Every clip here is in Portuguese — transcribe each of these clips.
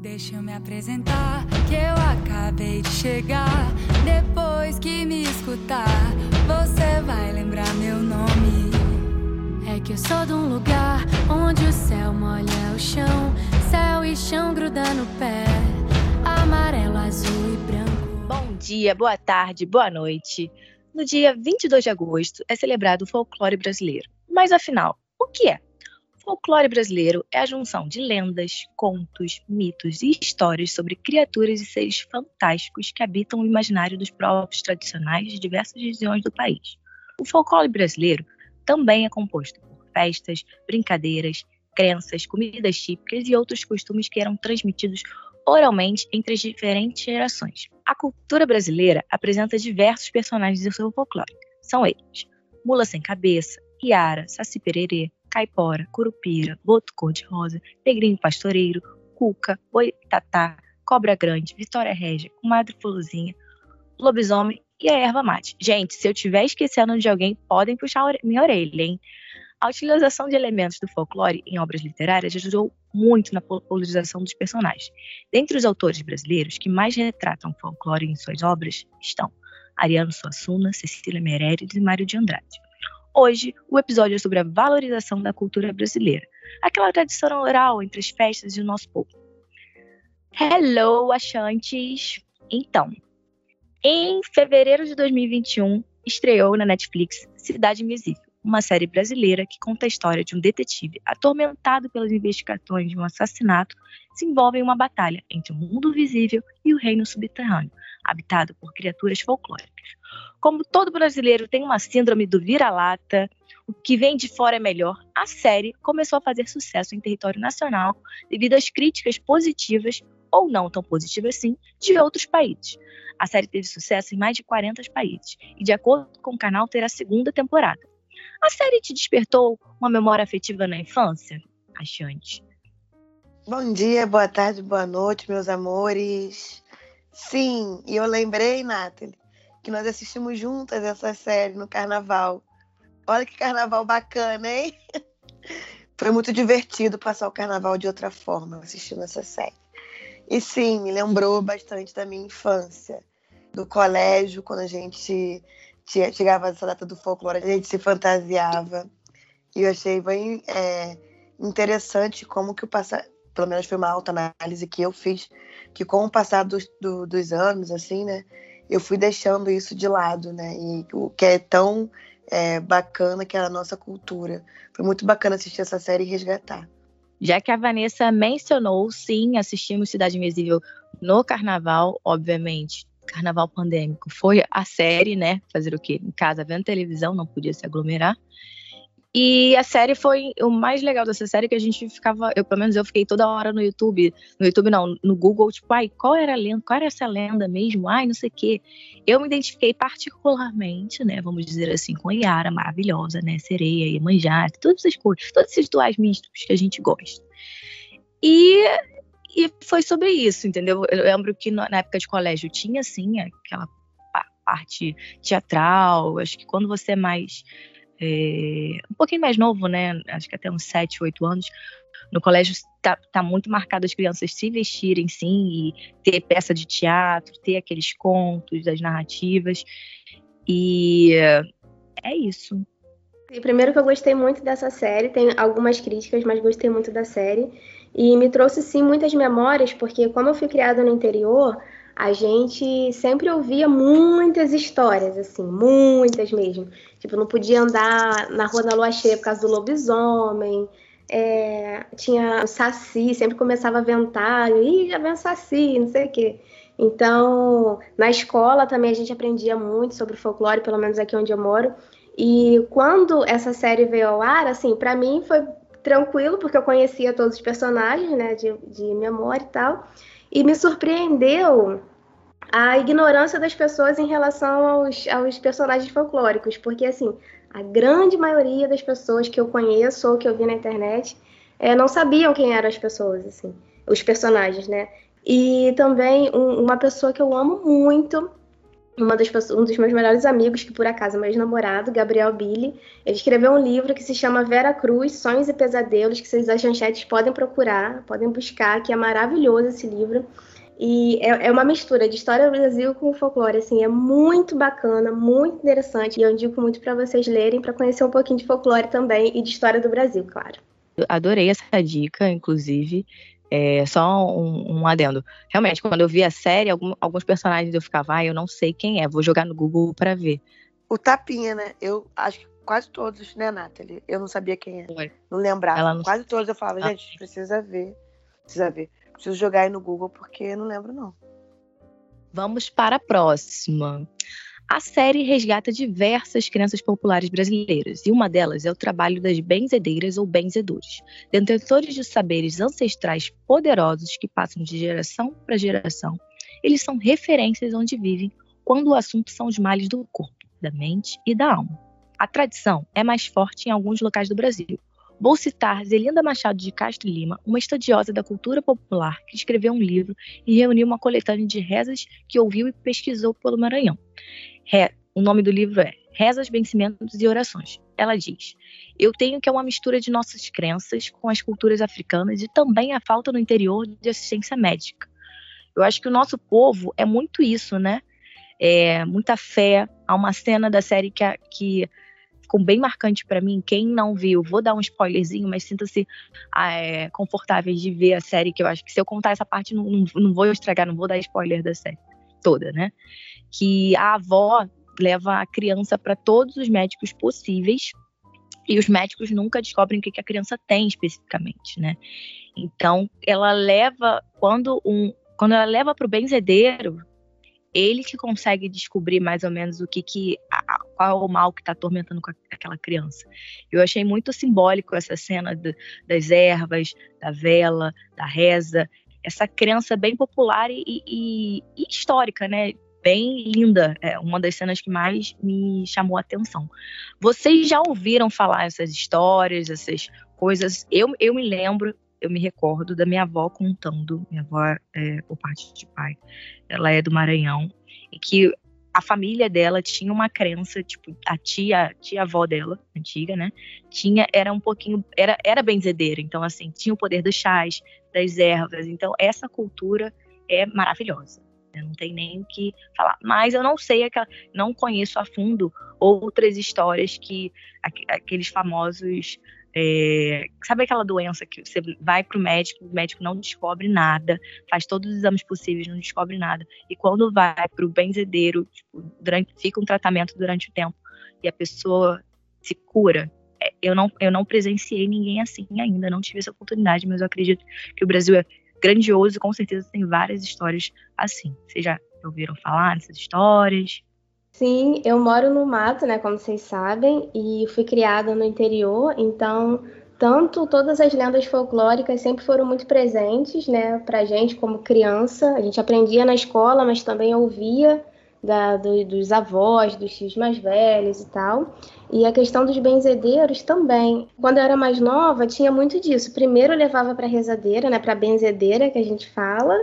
Deixa eu me apresentar, que eu acabei de chegar. Depois que me escutar, você vai lembrar meu nome. É que eu sou de um lugar onde o céu molha o chão, céu e chão gruda no pé, amarelo, azul e branco. Bom dia, boa tarde, boa noite. No dia 22 de agosto é celebrado o folclore brasileiro. Mas afinal, o que é? Folclore brasileiro é a junção de lendas, contos, mitos e histórias sobre criaturas e seres fantásticos que habitam o imaginário dos povos tradicionais de diversas regiões do país. O folclore brasileiro também é composto por festas, brincadeiras, crenças, comidas típicas e outros costumes que eram transmitidos oralmente entre as diferentes gerações. A cultura brasileira apresenta diversos personagens do seu folclore. São eles: Mula Sem Cabeça, Iara, Saci Pererê, caipora, curupira, boto cor-de-rosa, negrinho pastoreiro, cuca, boitatá, cobra grande, vitória régia, comadre fuluzinha, lobisomem e a erva mate. Gente, se eu estiver esquecendo de alguém, podem puxar minha orelha, hein? A utilização de elementos do folclore em obras literárias ajudou muito na popularização dos personagens. Dentre os autores brasileiros que mais retratam folclore em suas obras estão Ariano Suassuna, Cecília Meirelles e Mário de Andrade. Hoje, o episódio é sobre a valorização da cultura brasileira, aquela tradição oral entre as festas e o nosso povo. Hello, achantes! Então, em fevereiro de 2021, estreou na Netflix Cidade Invisível, uma série brasileira que conta a história de um detetive atormentado pelas investigações de um assassinato se envolve em uma batalha entre o mundo visível e o reino subterrâneo, habitado por criaturas folclóricas. Como todo brasileiro tem uma síndrome do vira-lata, o que vem de fora é melhor, a série começou a fazer sucesso em território nacional devido às críticas positivas, ou não tão positivas assim, de outros países. A série teve sucesso em mais de 40 países e, de acordo com o canal, terá segunda temporada. A série te despertou uma memória afetiva na infância? Achante. Bom dia, boa tarde, boa noite, meus amores. Sim, e eu lembrei, Nathalie, que nós assistimos juntas essa série no carnaval. Olha que carnaval bacana, hein? Foi muito divertido passar o carnaval de outra forma assistindo essa série. E sim, me lembrou bastante da minha infância, do colégio, quando a gente chegava essa data do folclore, a gente se fantasiava. E eu achei bem é, interessante como que o passado, pelo menos foi uma alta análise que eu fiz, que com o passar dos, do, dos anos, assim, né, eu fui deixando isso de lado, né? E o que é tão é, bacana que é a nossa cultura. Foi muito bacana assistir essa série e resgatar. Já que a Vanessa mencionou, sim, assistimos Cidade Invisível no carnaval, obviamente. Carnaval pandêmico foi a série, né? Fazer o quê? Em casa, vendo televisão, não podia se aglomerar. E a série foi o mais legal dessa série que a gente ficava, eu pelo menos eu fiquei toda hora no YouTube, no YouTube não, no Google, tipo, ai, qual era a lenda, qual era essa lenda mesmo? Ai, não sei o quê. Eu me identifiquei particularmente, né, vamos dizer assim, com Yara maravilhosa, né, sereia, Iemanjá, todas essas coisas, todos esses duais místicos que a gente gosta. E e foi sobre isso, entendeu? Eu lembro que na época de colégio tinha, assim, aquela parte teatral. Acho que quando você é mais é, um pouquinho mais novo, né? Acho que até uns 7, 8 anos, no colégio está tá muito marcado as crianças se vestirem, sim, e ter peça de teatro, ter aqueles contos, as narrativas. E é isso. E primeiro que eu gostei muito dessa série, tem algumas críticas, mas gostei muito da série. E me trouxe, sim, muitas memórias, porque como eu fui criada no interior, a gente sempre ouvia muitas histórias, assim, muitas mesmo. Tipo, não podia andar na rua da lua cheia por causa do lobisomem. É, tinha o saci, sempre começava a ventar, e já vem o saci, não sei o quê. Então, na escola também a gente aprendia muito sobre folclore, pelo menos aqui onde eu moro. E quando essa série veio ao ar, assim, para mim foi tranquilo, porque eu conhecia todos os personagens, né, de, de memória e tal. E me surpreendeu a ignorância das pessoas em relação aos, aos personagens folclóricos, porque assim, a grande maioria das pessoas que eu conheço ou que eu vi na internet é, não sabiam quem eram as pessoas, assim, os personagens, né? E também um, uma pessoa que eu amo muito uma das pessoas, um dos meus melhores amigos, que por acaso é meu ex-namorado, Gabriel Billy, ele escreveu um livro que se chama Vera Cruz, Sonhos e Pesadelos, que vocês das chanchetes podem procurar, podem buscar, que é maravilhoso esse livro. E é, é, uma mistura de história do Brasil com folclore, assim, é muito bacana, muito interessante. E eu indico muito para vocês lerem, para conhecer um pouquinho de folclore também e de história do Brasil, claro. adorei essa dica, inclusive. É, só um, um, adendo. Realmente, quando eu vi a série, algum, alguns personagens eu ficava, ah, eu não sei quem é, vou jogar no Google para ver. O Tapinha, né? Eu acho que quase todos, né, Nathalie? Eu não sabia quem é. Foi. Não lembrava. Não... Quase todos eu falava, gente, precisa ver. Precisa ver. Preciso jogar aí no Google porque não lembro, não. Vamos para a próxima. A série resgata diversas crenças populares brasileiras, e uma delas é o trabalho das benzedeiras ou benzedores, detentores de saberes ancestrais poderosos que passam de geração para geração. Eles são referências onde vivem quando o assunto são os males do corpo, da mente e da alma. A tradição é mais forte em alguns locais do Brasil, Vou citar Zelinda Machado de Castro Lima, uma estudiosa da cultura popular que escreveu um livro e reuniu uma coletânea de rezas que ouviu e pesquisou pelo Maranhão. Re... O nome do livro é Rezas, Vencimentos e Orações. Ela diz: Eu tenho que é uma mistura de nossas crenças com as culturas africanas e também a falta no interior de assistência médica. Eu acho que o nosso povo é muito isso, né? É, muita fé. Há uma cena da série que, que ficou bem marcante para mim. Quem não viu, vou dar um spoilerzinho, mas sinta-se ah, é, confortáveis de ver a série, que eu acho que se eu contar essa parte, não, não, vou estragar, não vou dar spoiler da série toda, né? Que a avó leva a criança para todos os médicos possíveis e os médicos nunca descobrem o que a criança tem especificamente, né? Então, ela leva, quando, um, quando ela leva para o benzedeiro, ele que consegue descobrir mais ou menos o que, que qual é o mal que está atormentando aquela criança. Eu achei muito simbólico essa cena das ervas, da vela, da reza, essa crença bem popular e, e, e histórica, né? Bem linda, é uma das cenas que mais me chamou a atenção. Vocês já ouviram falar essas histórias, essas coisas? Eu, eu me lembro, eu me recordo da minha avó contando, minha avó é, por parte de pai, ela é do Maranhão, e que a família dela tinha uma crença, tipo, a tia, tia avó dela, antiga, né? Tinha, era um pouquinho, era, era benzedeira, então assim, tinha o poder dos chás, das ervas, então essa cultura é maravilhosa. Né? Não tem nem o que falar. Mas eu não sei, não conheço a fundo outras histórias que aqueles famosos é, sabe aquela doença que você vai para o médico, o médico não descobre nada, faz todos os exames possíveis, não descobre nada. E quando vai para o benzedeiro, tipo, durante, fica um tratamento durante o tempo e a pessoa se cura. É, eu não, eu não presenciei ninguém assim ainda, não tive essa oportunidade, mas eu acredito que o Brasil é grandioso e com certeza tem várias histórias assim. Vocês já ouviram falar dessas histórias? Sim, eu moro no mato, né, como vocês sabem, e fui criada no interior, então tanto todas as lendas folclóricas sempre foram muito presentes, né, pra gente como criança. A gente aprendia na escola, mas também ouvia da, do, dos avós, dos tios mais velhos e tal. E a questão dos benzedeiros também. Quando eu era mais nova, tinha muito disso. Primeiro eu levava para rezadeira, né, para benzedeira que a gente fala,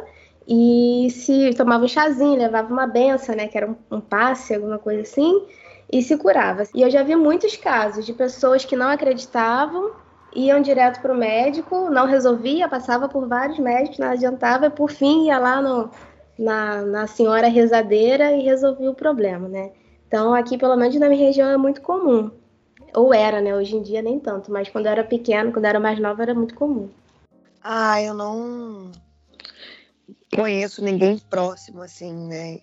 e se tomava um chazinho, levava uma benção, né, que era um, um passe, alguma coisa assim, e se curava. E eu já vi muitos casos de pessoas que não acreditavam, iam direto para o médico, não resolvia, passava por vários médicos, não adiantava, e por fim ia lá no, na, na senhora rezadeira e resolvia o problema, né? Então aqui, pelo menos na minha região, é muito comum. Ou era, né? Hoje em dia nem tanto, mas quando eu era pequeno, quando eu era mais nova, era muito comum. Ah, eu não conheço ninguém próximo, assim, né?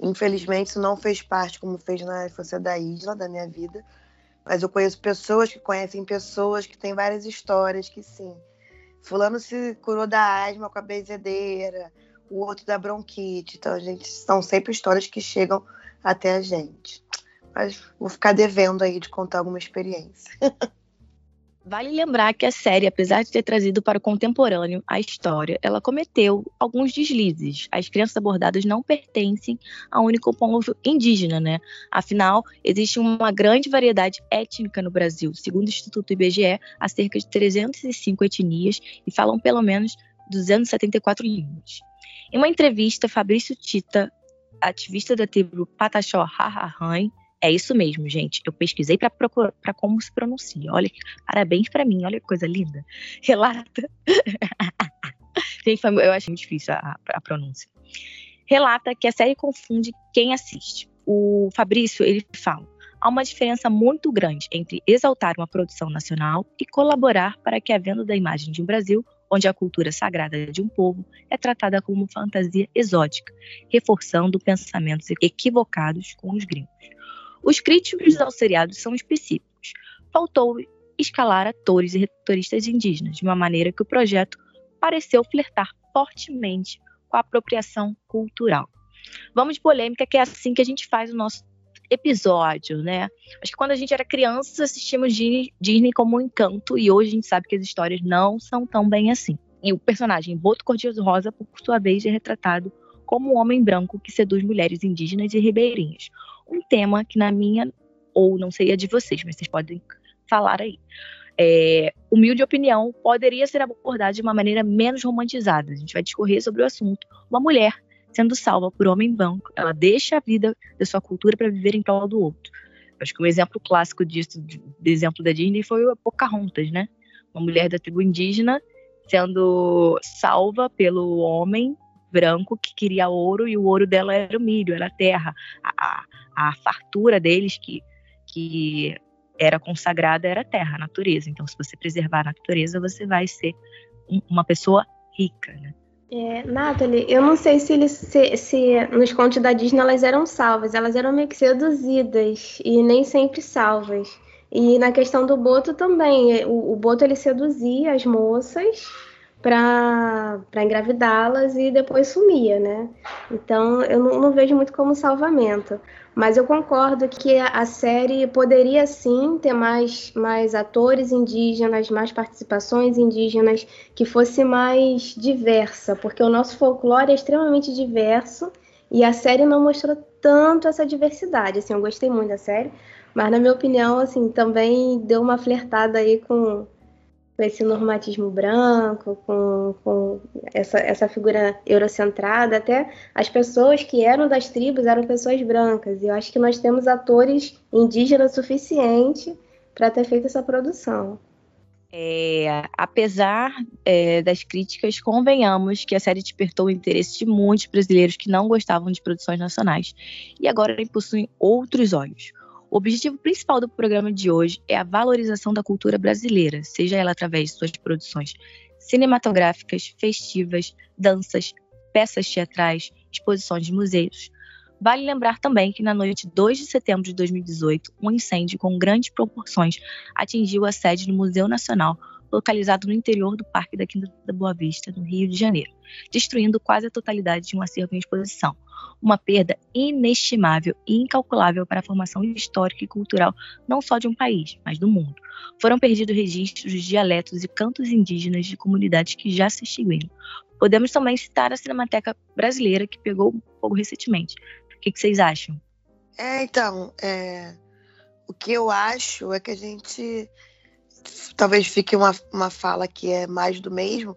Infelizmente, isso não fez parte, como fez na infância da Isla, da minha vida. Mas eu conheço pessoas que conhecem pessoas que têm várias histórias que sim. Fulano se curou da asma com a benzedeira, o outro da bronquite. Então, a gente são sempre histórias que chegam até a gente. Mas vou ficar devendo aí de contar alguma experiência. Vale lembrar que a série, apesar de ter trazido para o contemporâneo a história, ela cometeu alguns deslizes. As crianças abordadas não pertencem a um único povo indígena, né? Afinal, existe uma grande variedade étnica no Brasil. Segundo o Instituto IBGE, há cerca de 305 etnias e falam pelo menos 274 línguas. Em uma entrevista, Fabrício Tita, ativista da tribo Pataxó Hahahan. É isso mesmo, gente. Eu pesquisei para procurar para como se pronuncia. Olha, parabéns para mim. Olha que coisa linda. Relata. gente, eu acho muito difícil a, a pronúncia. Relata que a série confunde quem assiste. O Fabrício ele fala: há uma diferença muito grande entre exaltar uma produção nacional e colaborar para que a venda da imagem de um Brasil onde a cultura sagrada de um povo é tratada como fantasia exótica, reforçando pensamentos equivocados com os gringos. Os críticos ao seriado são específicos. Faltou escalar atores e retoristas indígenas, de uma maneira que o projeto pareceu flertar fortemente com a apropriação cultural. Vamos de polêmica, que é assim que a gente faz o nosso episódio, né? Acho que quando a gente era criança, assistimos Disney como um encanto e hoje a gente sabe que as histórias não são tão bem assim. E o personagem Boto Cor-de-Rosa, por sua vez, é retratado como um homem branco que seduz mulheres indígenas e ribeirinhas. Um tema que na minha, ou não sei a de vocês, mas vocês podem falar aí. É, humilde opinião poderia ser abordada de uma maneira menos romantizada. A gente vai discorrer sobre o assunto. Uma mulher sendo salva por homem branco, ela deixa a vida da sua cultura para viver em prol do outro. Acho que um exemplo clássico disso, de, de exemplo da Disney, foi o Pocahontas, né? Uma mulher da tribo indígena sendo salva pelo homem branco que queria ouro e o ouro dela era o milho, era a terra. A, a, a fartura deles que, que era consagrada era a terra, a natureza. Então, se você preservar a natureza, você vai ser uma pessoa rica, né? É, Nathalie, eu não sei se, eles, se, se, nos contos da Disney elas eram salvas, elas eram meio que seduzidas e nem sempre salvas. E na questão do Boto também, o, o Boto ele seduzia as moças para engravidá-las e depois sumia, né? Então eu não, não, vejo muito como salvamento. Mas eu concordo que a série poderia sim ter mais, mais atores indígenas, mais participações indígenas, que fosse mais diversa, porque o nosso folclore é extremamente diverso e a série não mostrou tanto essa diversidade. Assim, eu gostei muito da série, mas na minha opinião, assim, também deu uma flertada aí com com esse normatismo branco, com, com essa, essa figura eurocentrada, até as pessoas que eram das tribos eram pessoas brancas. E eu acho que nós temos atores indígenas suficiente para ter feito essa produção. É, apesar é, das críticas, convenhamos que a série despertou o interesse de muitos brasileiros que não gostavam de produções nacionais e agora possuem outros olhos. O objetivo principal do programa de hoje é a valorização da cultura brasileira, seja ela através de suas produções cinematográficas, festivas, danças, peças teatrais, exposições de museus. Vale lembrar também que na noite 2 de setembro de 2018, um incêndio com grandes proporções atingiu a sede do Museu Nacional, localizado no interior do Parque da Quinta da Boa Vista, no Rio de Janeiro, destruindo quase a totalidade de um acervo em exposição, uma perda inestimável e incalculável para a formação histórica e cultural não só de um país, mas do mundo. Foram perdidos registros de dialetos e cantos indígenas de comunidades que já se extinguiram. Podemos também citar a Cinemateca Brasileira, que pegou fogo recentemente. O que, vocês acham? É, então, é... o que eu acho é que a gente talvez fique uma, uma fala que é mais do mesmo,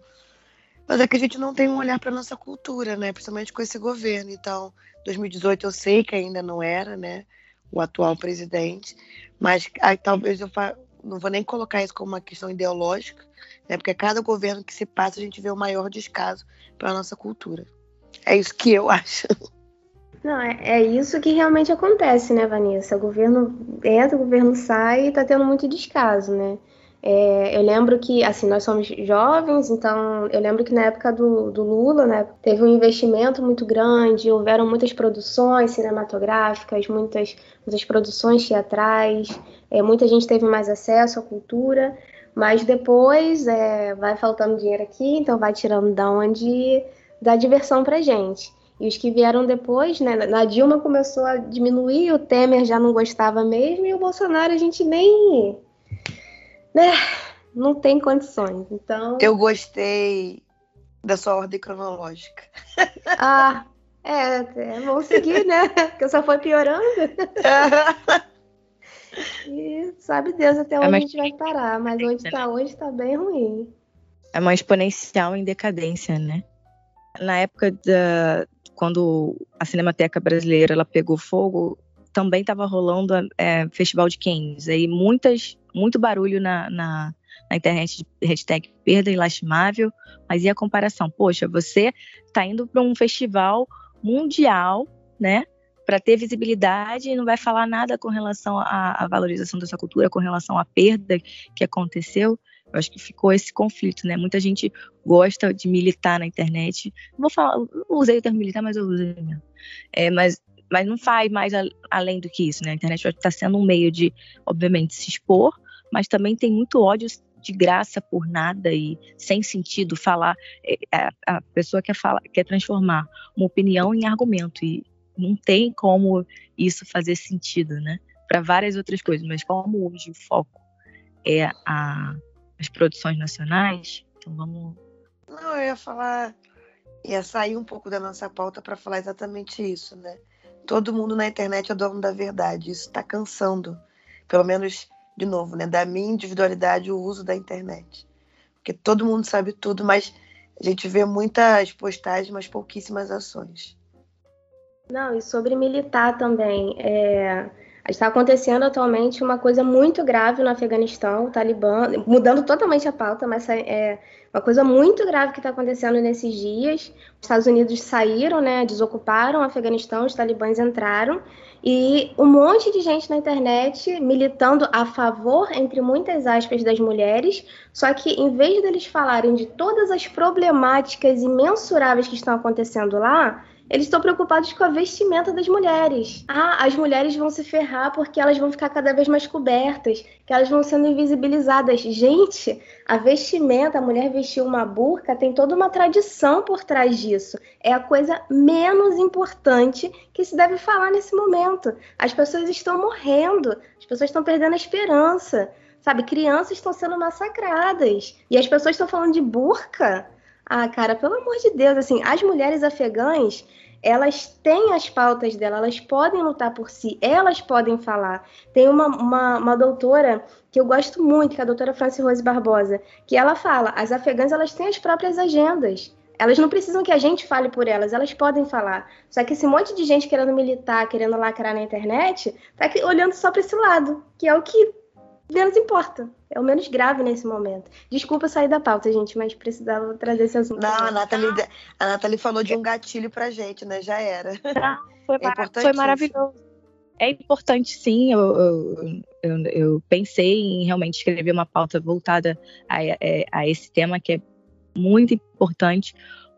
mas é que a gente não tem um olhar para nossa cultura, né? Principalmente com esse governo. Então, 2018 eu sei que ainda não era, né? O atual presidente, mas aí, talvez eu fa... não vou nem colocar isso como uma questão ideológica, né? Porque cada governo que se passa a gente vê o maior descaso para a nossa cultura. É isso que eu acho. Não, é, é, isso que realmente acontece, né, Vanessa? O governo entra, o governo sai e está tendo muito descaso, né? É, eu lembro que, assim, nós somos jovens, então eu lembro que na época do, do Lula, né, teve um investimento muito grande, houveram muitas produções cinematográficas, muitas, muitas produções teatrais, é, muita gente teve mais acesso à cultura, mas depois é, vai faltando dinheiro aqui, então vai tirando da onde dá diversão pra gente. E os que vieram depois, né, na Dilma começou a diminuir, o Temer já não gostava mesmo, e o Bolsonaro a gente nem né, não tem condições. Então. Eu gostei da sua ordem cronológica. Ah, é, é vamos seguir, né? Porque só foi piorando. e sabe Deus até é onde é a gente vai parar, mas onde está hoje está bem ruim. É uma exponencial em decadência, né? na época da, quando a Cinemateca Brasileira ela pegou fogo, também estava rolando é, Festival de Cannes. Aí muitas, muito barulho na, na, na internet de hashtag perda ilastimável, mas e a comparação? Poxa, você está indo para um festival mundial, né? Para ter visibilidade e não vai falar nada com relação à, à valorização dessa cultura, com relação à perda que aconteceu. Eu acho que ficou esse conflito, né? Muita gente gosta de militar na internet. Vou falar, usei o termo militar, mas eu usei mesmo. É, mas, mas não faz mais a, além do que isso, né? A internet está sendo um meio de, obviamente, se expor, mas também tem muito ódio de graça por nada e sem sentido falar. É, a, a pessoa quer, falar, quer transformar uma opinião em argumento e não tem como isso fazer sentido, né? Para várias outras coisas, mas como hoje o foco é a as produções nacionais. Então vamos. Não, eu ia falar, ia sair um pouco da nossa pauta para falar exatamente isso, né? Todo mundo na internet é dono da verdade. Isso está cansando, pelo menos de novo, né? Da minha individualidade, o uso da internet, porque todo mundo sabe tudo, mas a gente vê muitas postagens, mas pouquíssimas ações. Não, e sobre militar também. É Está acontecendo atualmente uma coisa muito grave no Afeganistão, o Talibã, mudando totalmente a pauta, mas é uma coisa muito grave que está acontecendo nesses dias. Os Estados Unidos saíram, né, desocuparam o Afeganistão, os talibãs entraram, e um monte de gente na internet militando a favor, entre muitas aspas, das mulheres, só que em vez deles falarem de todas as problemáticas imensuráveis que estão acontecendo lá, eles estão preocupados com a vestimenta das mulheres. Ah, as mulheres vão se ferrar porque elas vão ficar cada vez mais cobertas, que elas vão sendo invisibilizadas. Gente, a vestimenta, a mulher vestir uma burca, tem toda uma tradição por trás disso. É a coisa menos importante que se deve falar nesse momento. As pessoas estão morrendo, as pessoas estão perdendo a esperança. Sabe, crianças estão sendo massacradas. E as pessoas estão falando de burca. Ah, cara, pelo amor de Deus, assim, as mulheres afegãs, elas têm as pautas dela, elas podem lutar por si, elas podem falar. Tem uma, uma, uma doutora que eu gosto muito, que é a doutora Franci Rose Barbosa, que ela fala, as afegãs, elas têm as próprias agendas. Elas não precisam que a gente fale por elas, elas podem falar. Só que esse monte de gente querendo militar, querendo lacrar na internet, tá olhando só para esse lado, que é o que menos importa. É o menos grave nesse momento. Desculpa sair da pauta, gente, mas precisava trazer esse assunto. Não, a Nathalie, a Nathalie falou de um gatilho pra gente, né? Já era. Não, foi, é foi maravilhoso. É importante, sim. Eu, eu, eu, eu, pensei em realmente escrever uma pauta voltada a, a, é, a esse tema que é muito importante.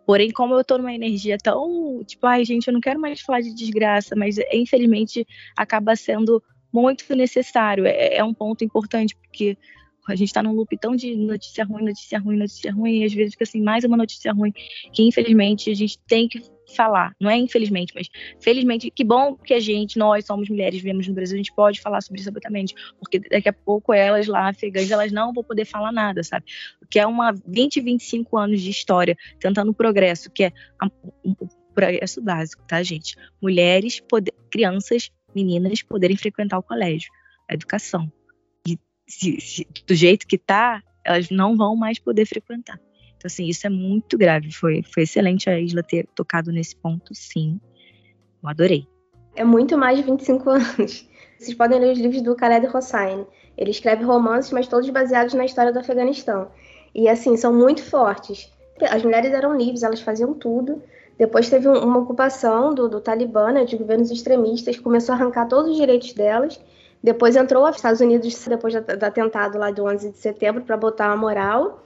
Porém, como eu tô numa energia tão, tipo, ai, gente, eu não quero mais falar de desgraça, mas infelizmente acaba sendo muito necessário. É, é um ponto importante, porque a gente está num loop tão de notícia ruim, notícia ruim, notícia ruim, e às vezes fica assim, mais uma notícia ruim, que infelizmente a gente tem que falar. Não é infelizmente, mas felizmente, que bom que a gente, nós somos mulheres, vivemos no Brasil, a gente pode falar sobre isso abertamente, porque daqui a pouco elas lá, afegãs, elas não vão poder falar nada, sabe? Que é uma 20, 25 anos de história, tentando progresso, que é um progresso básico, tá, gente? Mulheres, poder, crianças meninas poderem frequentar o colégio, a educação. E se, se, do jeito que está, elas não vão mais poder frequentar. Então, assim, isso é muito grave. Foi, foi excelente a Isla ter tocado nesse ponto, sim. Eu adorei. É muito mais de 25 anos. Vocês podem ler os livros do Khaled Hossein. Ele escreve romances, mas todos baseados na história do Afeganistão. E, assim, são muito fortes. As mulheres eram livres, elas faziam tudo. Depois teve uma ocupação do, do Talibã, né, de governos extremistas, começou a arrancar todos os direitos delas. Depois entrou os Estados Unidos, depois do atentado lá do 11 de setembro, para botar uma moral.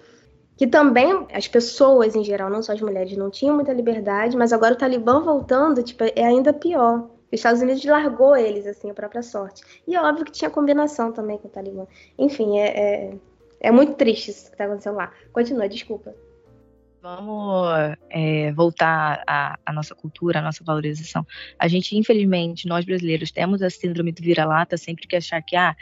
Que também as pessoas em geral, não só as mulheres, não tinham muita liberdade, mas agora o Talibã voltando, tipo, é ainda pior. Os Estados Unidos largou eles, assim, a própria sorte. E é óbvio que tinha combinação também com o Talibã. Enfim, é, é, é muito triste isso que está acontecendo lá. Continua, desculpa. Vamos é, voltar à, à, nossa cultura, à nossa valorização. A gente, infelizmente, nós brasileiros temos a síndrome do vira-lata, sempre que achar que ah,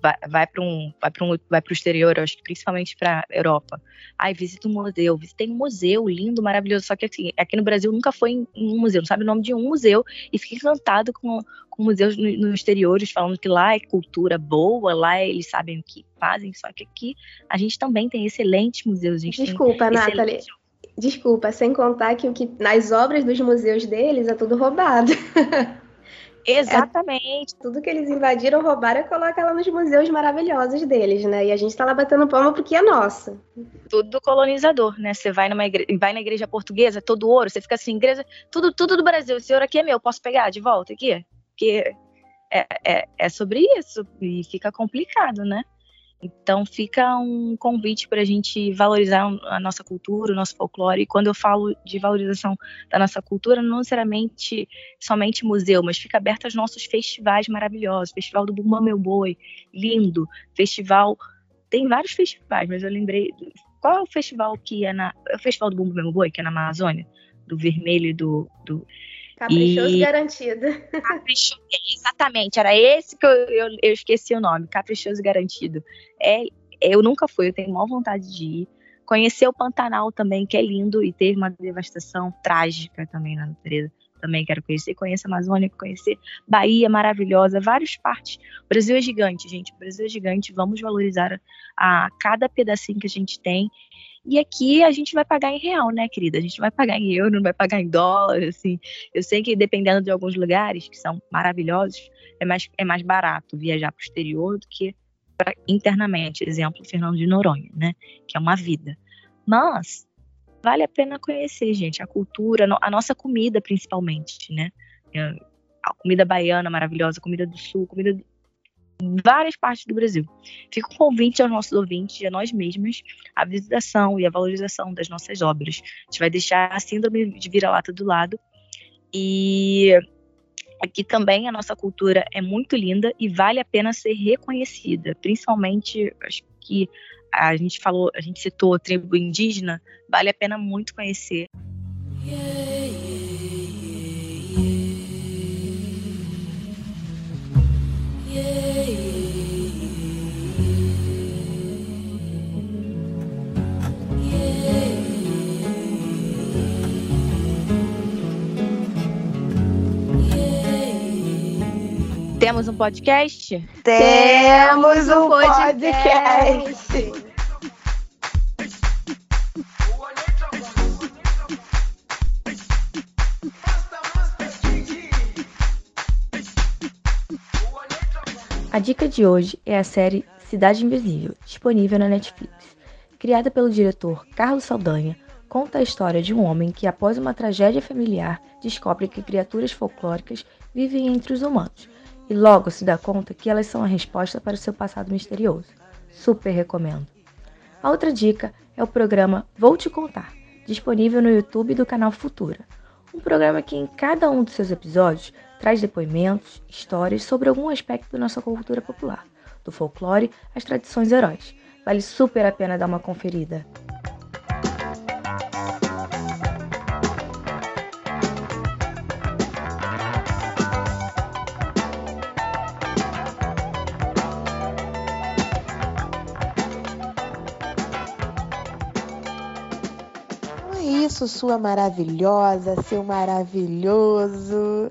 vai, vai para um, vai para um, vai para o exterior, acho que principalmente para Europa. Ai, visita um museu, visitei um museu lindo, maravilhoso. Só que assim, aqui no Brasil nunca foi em um museu, não sabe o nome de um museu e fica encantado com, com museus nos no exteriores, falando que lá é cultura boa, lá eles sabem o que fazem. Só que aqui a gente também tem excelentes museus. Desculpa, Nathalie. Desculpa, sem contar que o que nas obras dos museus deles é tudo roubado. Exatamente. É, tudo que eles invadiram, roubaram, coloca lá nos museus maravilhosos deles, né? E a gente tá lá batendo palma porque é nossa. Tudo colonizador, né? Você vai numa igreja, vai na igreja portuguesa, todo ouro, você fica assim, igreja, tudo, tudo do Brasil, esse ouro aqui é meu, posso pegar de volta aqui? Porque é, é, é sobre isso e fica complicado, né? Então fica um convite para a gente valorizar a nossa cultura, o nosso folclore. E quando eu falo de valorização da nossa cultura, não necessariamente somente museu, mas fica aberto aos nossos festivais maravilhosos. Festival do Bumba Meu Boi, lindo. Festival. Tem vários festivais, mas eu lembrei. Qual é o festival que é na. É o Festival do Bumba Meu Boi, que é na Amazônia? Do vermelho e do, do Caprichoso e... garantido. Caprichoso, exatamente, era esse que eu, eu, eu, esqueci o nome, Caprichoso Garantido. É, eu nunca fui, eu tenho maior vontade de ir. Conhecer o Pantanal também, que é lindo e teve uma devastação trágica também na natureza. Também quero conhecer, conhecer a Amazônia, conhecer Bahia maravilhosa, várias partes. O Brasil é gigante, gente. O Brasil é gigante. Vamos valorizar a, a cada pedacinho que a gente tem e aqui a gente vai pagar em real, né, querida? A gente vai pagar em euro, não vai pagar em dólar, assim. Eu sei que dependendo de alguns lugares que são maravilhosos, é mais, é mais barato viajar para o exterior do que pra, internamente. Exemplo, Fernando de Noronha, né? Que é uma vida. Mas vale a pena conhecer, gente, a cultura, a nossa comida, principalmente, né? É, a comida baiana maravilhosa, a comida do sul, comida várias partes do Brasil. Fica um convite aos nossos ouvintes e a nós mesmos a visitação e a valorização das nossas obras. A gente vai deixar a síndrome de vira-lata do lado e aqui também a nossa cultura é muito linda e vale a pena ser reconhecida, principalmente acho que a gente falou, a gente citou a tribo indígena, vale a pena muito conhecer. Temos um podcast? Temos um podcast. A dica de hoje é a série Cidade Invisível, disponível na Netflix. Criada pelo diretor Carlos Saldanha, conta a história de um homem que, após uma tragédia familiar, descobre que criaturas folclóricas vivem entre os humanos e logo se dá conta que elas são a resposta para o seu passado misterioso. Super recomendo. A outra dica é o programa Vou Te Contar, disponível no YouTube do canal Futura. Um programa que em cada um dos seus episódios traz depoimentos, histórias sobre algum aspecto da nossa cultura popular, do folclore às tradições heróis. Vale super a pena dar uma conferida. isso, sua maravilhosa, seu maravilhoso.